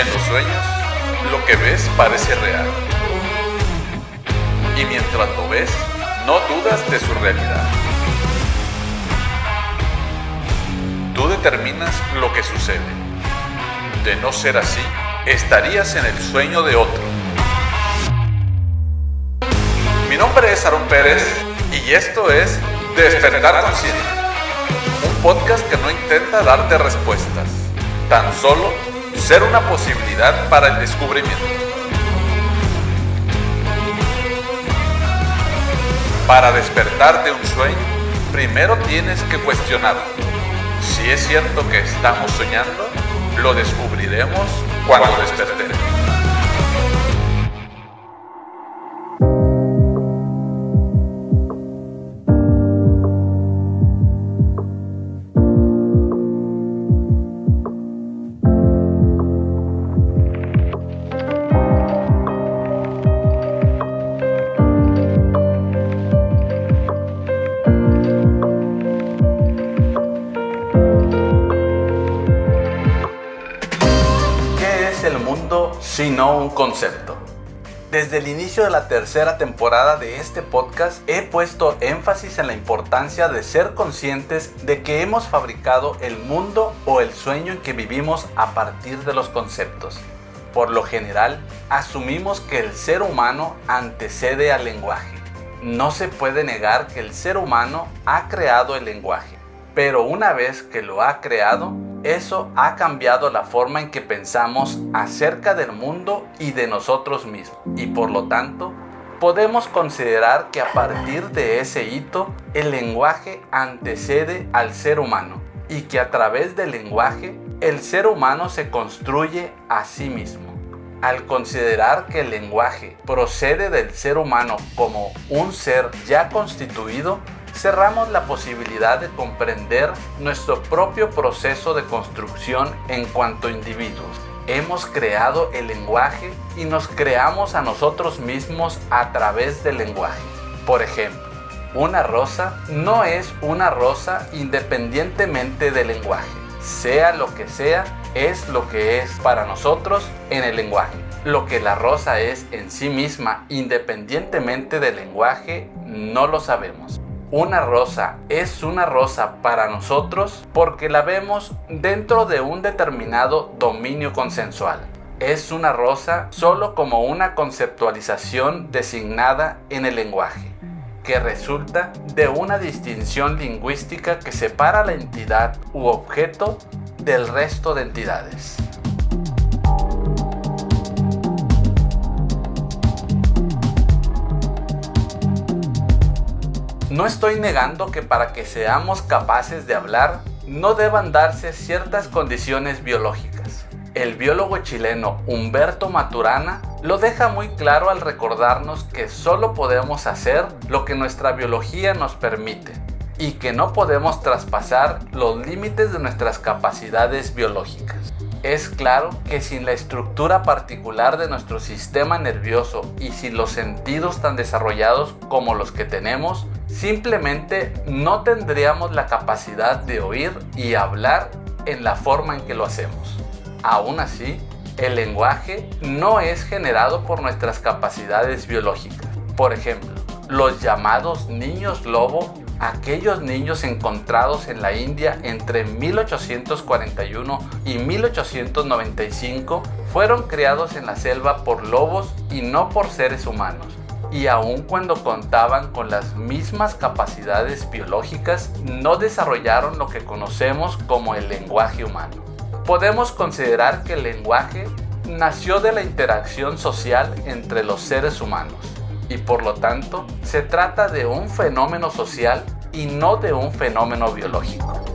En los sueños, lo que ves parece real. Y mientras lo ves, no dudas de su realidad. Tú determinas lo que sucede. De no ser así, estarías en el sueño de otro. Mi nombre es Aaron Pérez y esto es Despertar Consciente, un podcast que no intenta darte respuestas, tan solo ser una posibilidad para el descubrimiento. Para despertar de un sueño, primero tienes que cuestionarlo. Si es cierto que estamos soñando, lo descubriremos cuando despertemos. Sino un concepto. Desde el inicio de la tercera temporada de este podcast he puesto énfasis en la importancia de ser conscientes de que hemos fabricado el mundo o el sueño en que vivimos a partir de los conceptos. Por lo general, asumimos que el ser humano antecede al lenguaje. No se puede negar que el ser humano ha creado el lenguaje, pero una vez que lo ha creado, eso ha cambiado la forma en que pensamos acerca del mundo y de nosotros mismos. Y por lo tanto, podemos considerar que a partir de ese hito, el lenguaje antecede al ser humano y que a través del lenguaje, el ser humano se construye a sí mismo. Al considerar que el lenguaje procede del ser humano como un ser ya constituido, cerramos la posibilidad de comprender nuestro propio proceso de construcción en cuanto individuos. Hemos creado el lenguaje y nos creamos a nosotros mismos a través del lenguaje. Por ejemplo, una rosa no es una rosa independientemente del lenguaje. Sea lo que sea, es lo que es para nosotros en el lenguaje. Lo que la rosa es en sí misma independientemente del lenguaje, no lo sabemos. Una rosa es una rosa para nosotros porque la vemos dentro de un determinado dominio consensual. Es una rosa solo como una conceptualización designada en el lenguaje, que resulta de una distinción lingüística que separa la entidad u objeto del resto de entidades. No estoy negando que para que seamos capaces de hablar no deban darse ciertas condiciones biológicas. El biólogo chileno Humberto Maturana lo deja muy claro al recordarnos que solo podemos hacer lo que nuestra biología nos permite y que no podemos traspasar los límites de nuestras capacidades biológicas. Es claro que sin la estructura particular de nuestro sistema nervioso y sin los sentidos tan desarrollados como los que tenemos, Simplemente no tendríamos la capacidad de oír y hablar en la forma en que lo hacemos. Aún así, el lenguaje no es generado por nuestras capacidades biológicas. Por ejemplo, los llamados niños lobo, aquellos niños encontrados en la India entre 1841 y 1895, fueron criados en la selva por lobos y no por seres humanos y aun cuando contaban con las mismas capacidades biológicas, no desarrollaron lo que conocemos como el lenguaje humano. Podemos considerar que el lenguaje nació de la interacción social entre los seres humanos y por lo tanto se trata de un fenómeno social y no de un fenómeno biológico.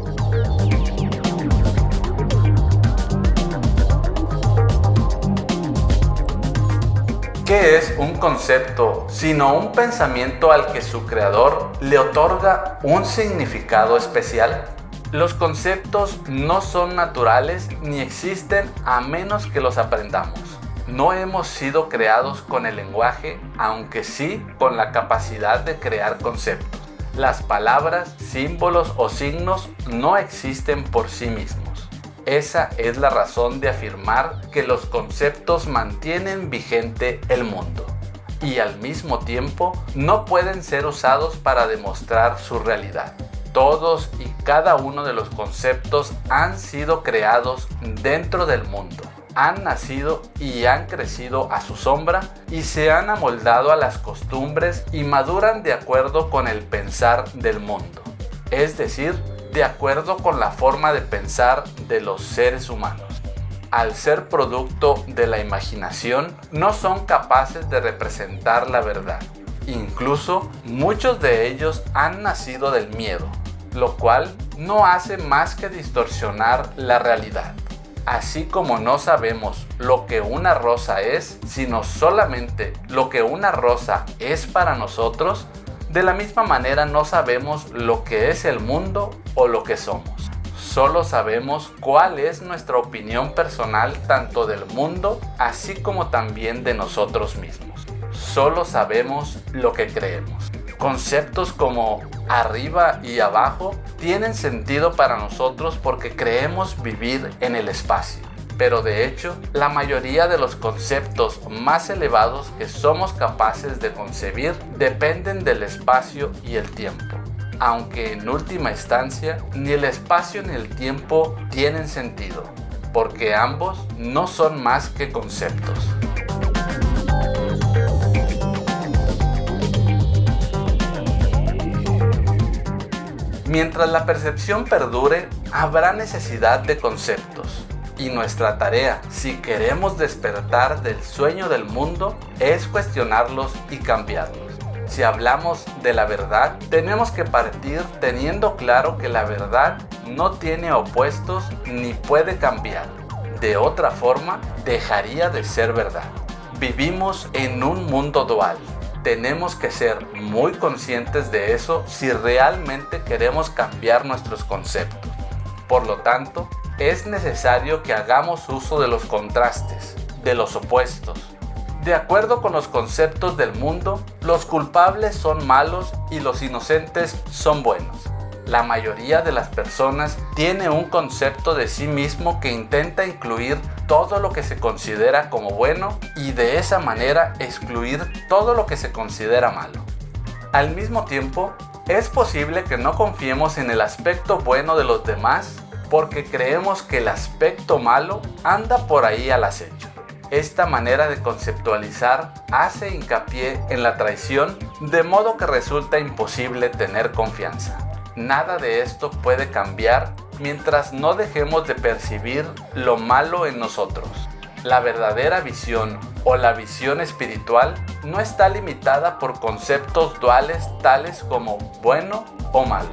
¿Qué es un concepto sino un pensamiento al que su creador le otorga un significado especial? Los conceptos no son naturales ni existen a menos que los aprendamos. No hemos sido creados con el lenguaje, aunque sí con la capacidad de crear conceptos. Las palabras, símbolos o signos no existen por sí mismos. Esa es la razón de afirmar que los conceptos mantienen vigente el mundo y al mismo tiempo no pueden ser usados para demostrar su realidad. Todos y cada uno de los conceptos han sido creados dentro del mundo, han nacido y han crecido a su sombra y se han amoldado a las costumbres y maduran de acuerdo con el pensar del mundo, es decir, de acuerdo con la forma de pensar de los seres humanos al ser producto de la imaginación, no son capaces de representar la verdad. Incluso muchos de ellos han nacido del miedo, lo cual no hace más que distorsionar la realidad. Así como no sabemos lo que una rosa es, sino solamente lo que una rosa es para nosotros, de la misma manera no sabemos lo que es el mundo o lo que somos. Solo sabemos cuál es nuestra opinión personal tanto del mundo así como también de nosotros mismos. Solo sabemos lo que creemos. Conceptos como arriba y abajo tienen sentido para nosotros porque creemos vivir en el espacio. Pero de hecho, la mayoría de los conceptos más elevados que somos capaces de concebir dependen del espacio y el tiempo aunque en última instancia ni el espacio ni el tiempo tienen sentido, porque ambos no son más que conceptos. Mientras la percepción perdure, habrá necesidad de conceptos. Y nuestra tarea, si queremos despertar del sueño del mundo, es cuestionarlos y cambiarlos. Si hablamos de la verdad, tenemos que partir teniendo claro que la verdad no tiene opuestos ni puede cambiar. De otra forma, dejaría de ser verdad. Vivimos en un mundo dual. Tenemos que ser muy conscientes de eso si realmente queremos cambiar nuestros conceptos. Por lo tanto, es necesario que hagamos uso de los contrastes, de los opuestos, de acuerdo con los conceptos del mundo, los culpables son malos y los inocentes son buenos. La mayoría de las personas tiene un concepto de sí mismo que intenta incluir todo lo que se considera como bueno y de esa manera excluir todo lo que se considera malo. Al mismo tiempo, es posible que no confiemos en el aspecto bueno de los demás porque creemos que el aspecto malo anda por ahí al acecho. Esta manera de conceptualizar hace hincapié en la traición de modo que resulta imposible tener confianza. Nada de esto puede cambiar mientras no dejemos de percibir lo malo en nosotros. La verdadera visión o la visión espiritual no está limitada por conceptos duales tales como bueno o malo.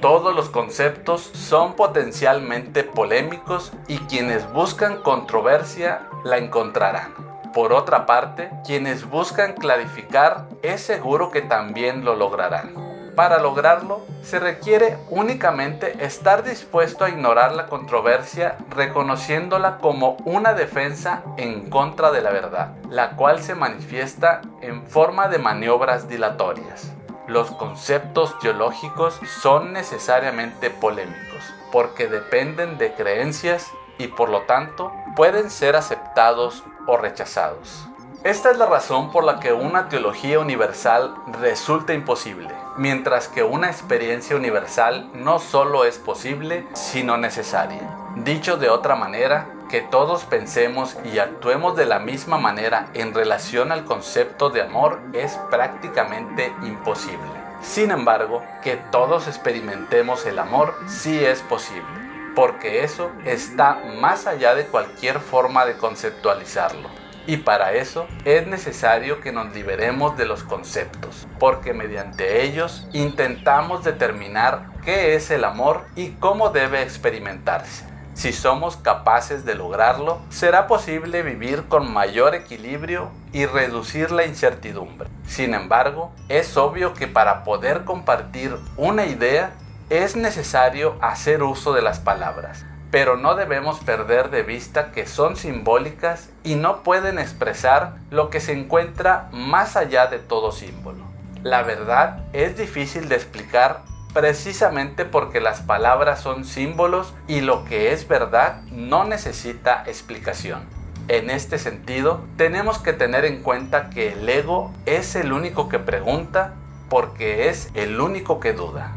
Todos los conceptos son potencialmente polémicos y quienes buscan controversia la encontrarán. Por otra parte, quienes buscan clarificar es seguro que también lo lograrán. Para lograrlo, se requiere únicamente estar dispuesto a ignorar la controversia reconociéndola como una defensa en contra de la verdad, la cual se manifiesta en forma de maniobras dilatorias los conceptos teológicos son necesariamente polémicos, porque dependen de creencias y por lo tanto pueden ser aceptados o rechazados. Esta es la razón por la que una teología universal resulta imposible, mientras que una experiencia universal no solo es posible, sino necesaria. Dicho de otra manera, que todos pensemos y actuemos de la misma manera en relación al concepto de amor es prácticamente imposible. Sin embargo, que todos experimentemos el amor sí es posible, porque eso está más allá de cualquier forma de conceptualizarlo. Y para eso es necesario que nos liberemos de los conceptos, porque mediante ellos intentamos determinar qué es el amor y cómo debe experimentarse. Si somos capaces de lograrlo, será posible vivir con mayor equilibrio y reducir la incertidumbre. Sin embargo, es obvio que para poder compartir una idea es necesario hacer uso de las palabras. pero no debemos perder de vista que son simbólicas y no pueden expresar lo que se encuentra más allá de todo símbolo. La verdad es difícil de explicar precisamente porque las palabras son símbolos y lo que es verdad no necesita explicación. En este sentido, tenemos que tener en cuenta que el ego es el único que pregunta porque es el único que duda.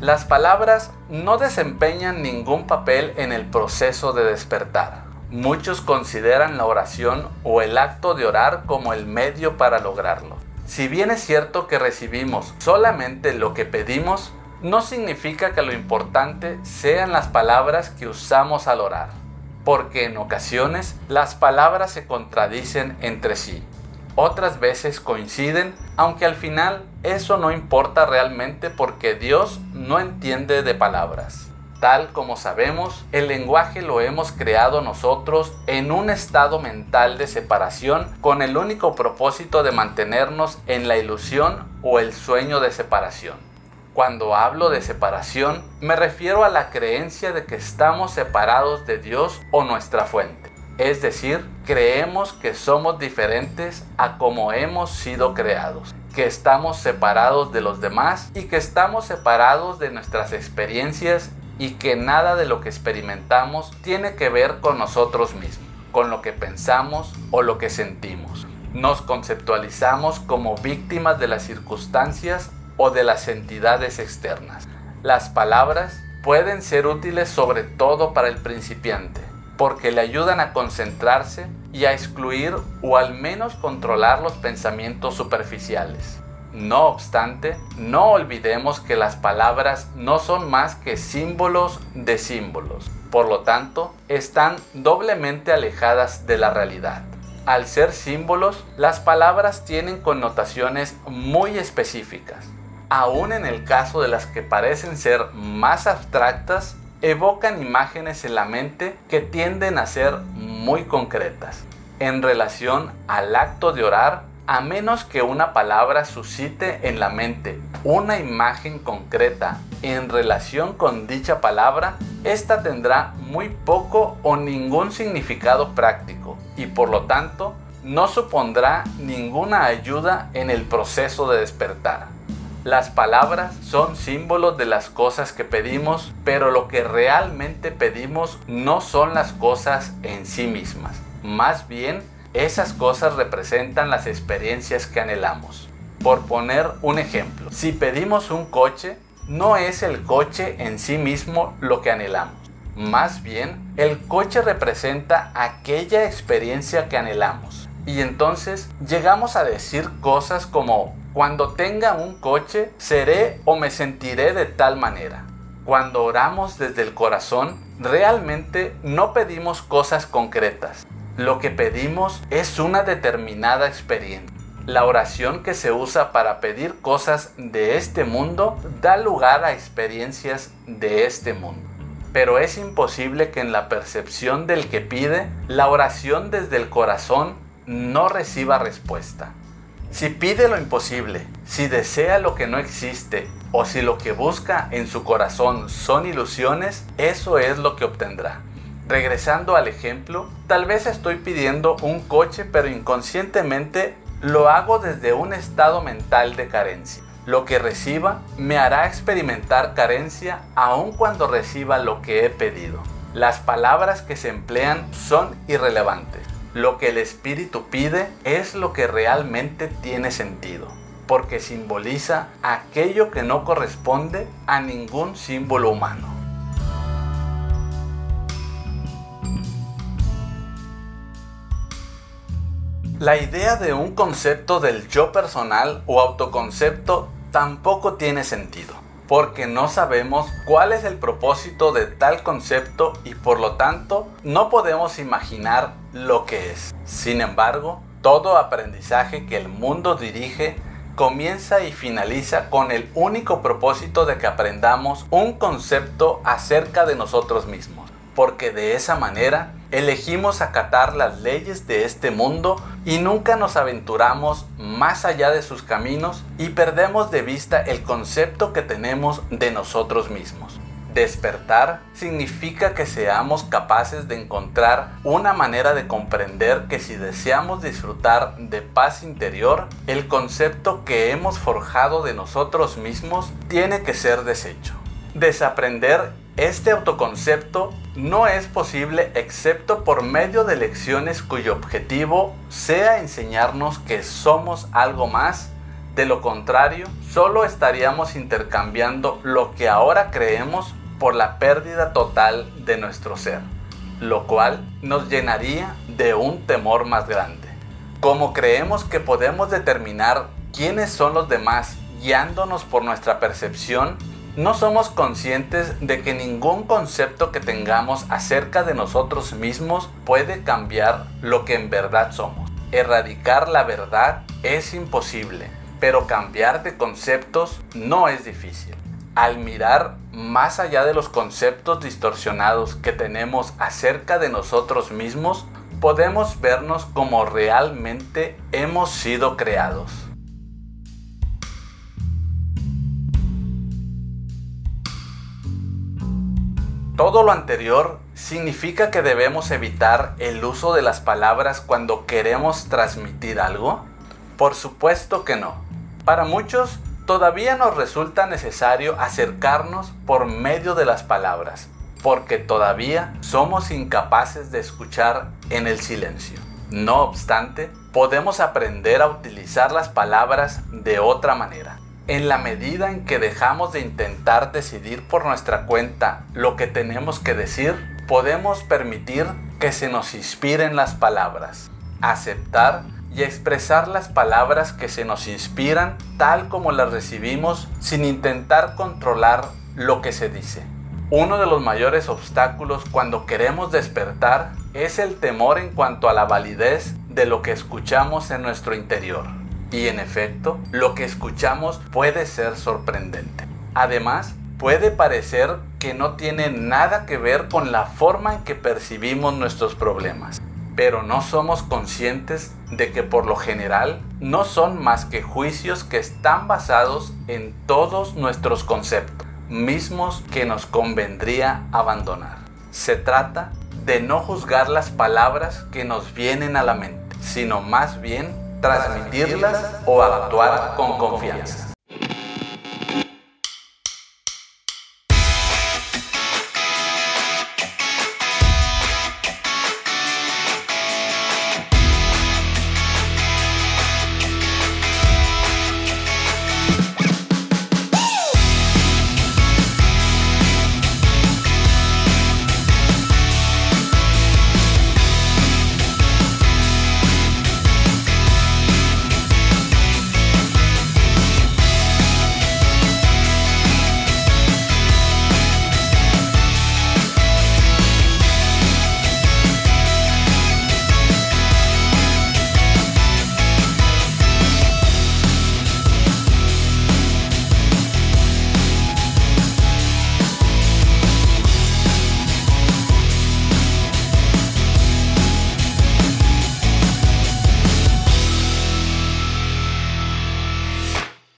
Las palabras no desempeñan ningún papel en el proceso de despertar. Muchos consideran la oración o el acto de orar como el medio para lograrlo. Si bien es cierto que recibimos solamente lo que pedimos, no significa que lo importante sean las palabras que usamos al orar, porque en ocasiones las palabras se contradicen entre sí otras veces coinciden, aunque al final eso no importa realmente porque Dios no entiende de palabras. Tal como sabemos, el lenguaje lo hemos creado nosotros en un estado mental de separación con el único propósito de mantenernos en la ilusión o el sueño de separación. Cuando hablo de separación, me refiero a la creencia de que estamos separados de Dios o nuestra fuente. Es decir, creemos que somos diferentes a como hemos sido creados, que estamos separados de los demás y que estamos separados de nuestras experiencias y que nada de lo que experimentamos tiene que ver con nosotros mismos, con lo que pensamos o lo que sentimos. Nos conceptualizamos como víctimas de las circunstancias o de las entidades externas. Las palabras pueden ser útiles sobre todo para el principiante porque le ayudan a concentrarse y a excluir o al menos controlar los pensamientos superficiales. No obstante, no olvidemos que las palabras no son más que símbolos de símbolos, por lo tanto, están doblemente alejadas de la realidad. Al ser símbolos, las palabras tienen connotaciones muy específicas. Aún en el caso de las que parecen ser más abstractas, evocan imágenes en la mente que tienden a ser muy concretas. En relación al acto de orar, a menos que una palabra suscite en la mente una imagen concreta en relación con dicha palabra, esta tendrá muy poco o ningún significado práctico y por lo tanto no supondrá ninguna ayuda en el proceso de despertar. Las palabras son símbolos de las cosas que pedimos, pero lo que realmente pedimos no son las cosas en sí mismas. Más bien, esas cosas representan las experiencias que anhelamos. Por poner un ejemplo, si pedimos un coche, no es el coche en sí mismo lo que anhelamos. Más bien, el coche representa aquella experiencia que anhelamos. Y entonces llegamos a decir cosas como cuando tenga un coche, seré o me sentiré de tal manera. Cuando oramos desde el corazón, realmente no pedimos cosas concretas. Lo que pedimos es una determinada experiencia. La oración que se usa para pedir cosas de este mundo da lugar a experiencias de este mundo. Pero es imposible que en la percepción del que pide, la oración desde el corazón no reciba respuesta. Si pide lo imposible, si desea lo que no existe o si lo que busca en su corazón son ilusiones, eso es lo que obtendrá. Regresando al ejemplo, tal vez estoy pidiendo un coche pero inconscientemente lo hago desde un estado mental de carencia. Lo que reciba me hará experimentar carencia aun cuando reciba lo que he pedido. Las palabras que se emplean son irrelevantes. Lo que el espíritu pide es lo que realmente tiene sentido, porque simboliza aquello que no corresponde a ningún símbolo humano. La idea de un concepto del yo personal o autoconcepto tampoco tiene sentido, porque no sabemos cuál es el propósito de tal concepto y por lo tanto no podemos imaginar lo que es. Sin embargo, todo aprendizaje que el mundo dirige comienza y finaliza con el único propósito de que aprendamos un concepto acerca de nosotros mismos, porque de esa manera elegimos acatar las leyes de este mundo y nunca nos aventuramos más allá de sus caminos y perdemos de vista el concepto que tenemos de nosotros mismos. Despertar significa que seamos capaces de encontrar una manera de comprender que si deseamos disfrutar de paz interior, el concepto que hemos forjado de nosotros mismos tiene que ser deshecho. Desaprender este autoconcepto no es posible excepto por medio de lecciones cuyo objetivo sea enseñarnos que somos algo más de lo contrario, solo estaríamos intercambiando lo que ahora creemos por la pérdida total de nuestro ser, lo cual nos llenaría de un temor más grande. Como creemos que podemos determinar quiénes son los demás guiándonos por nuestra percepción, no somos conscientes de que ningún concepto que tengamos acerca de nosotros mismos puede cambiar lo que en verdad somos. Erradicar la verdad es imposible, pero cambiar de conceptos no es difícil al mirar más allá de los conceptos distorsionados que tenemos acerca de nosotros mismos, podemos vernos como realmente hemos sido creados. Todo lo anterior significa que debemos evitar el uso de las palabras cuando queremos transmitir algo? Por supuesto que no. Para muchos, todavía nos resulta necesario acercarnos por medio de las palabras, porque todavía somos incapaces de escuchar en el silencio. No obstante, podemos aprender a utilizar las palabras de otra manera. En la medida en que dejamos de intentar decidir por nuestra cuenta lo que tenemos que decir, podemos permitir que se nos inspiren las palabras, aceptar y expresar las palabras que se nos inspiran tal como las recibimos sin intentar controlar lo que se dice. Uno de los mayores obstáculos cuando queremos despertar es el temor en cuanto a la validez de lo que escuchamos en nuestro interior. Y en efecto, lo que escuchamos puede ser sorprendente. Además, puede parecer que no tiene nada que ver con la forma en que percibimos nuestros problemas pero no somos conscientes de que por lo general no son más que juicios que están basados en todos nuestros conceptos, mismos que nos convendría abandonar. Se trata de no juzgar las palabras que nos vienen a la mente, sino más bien transmitirlas o actuar con confianza.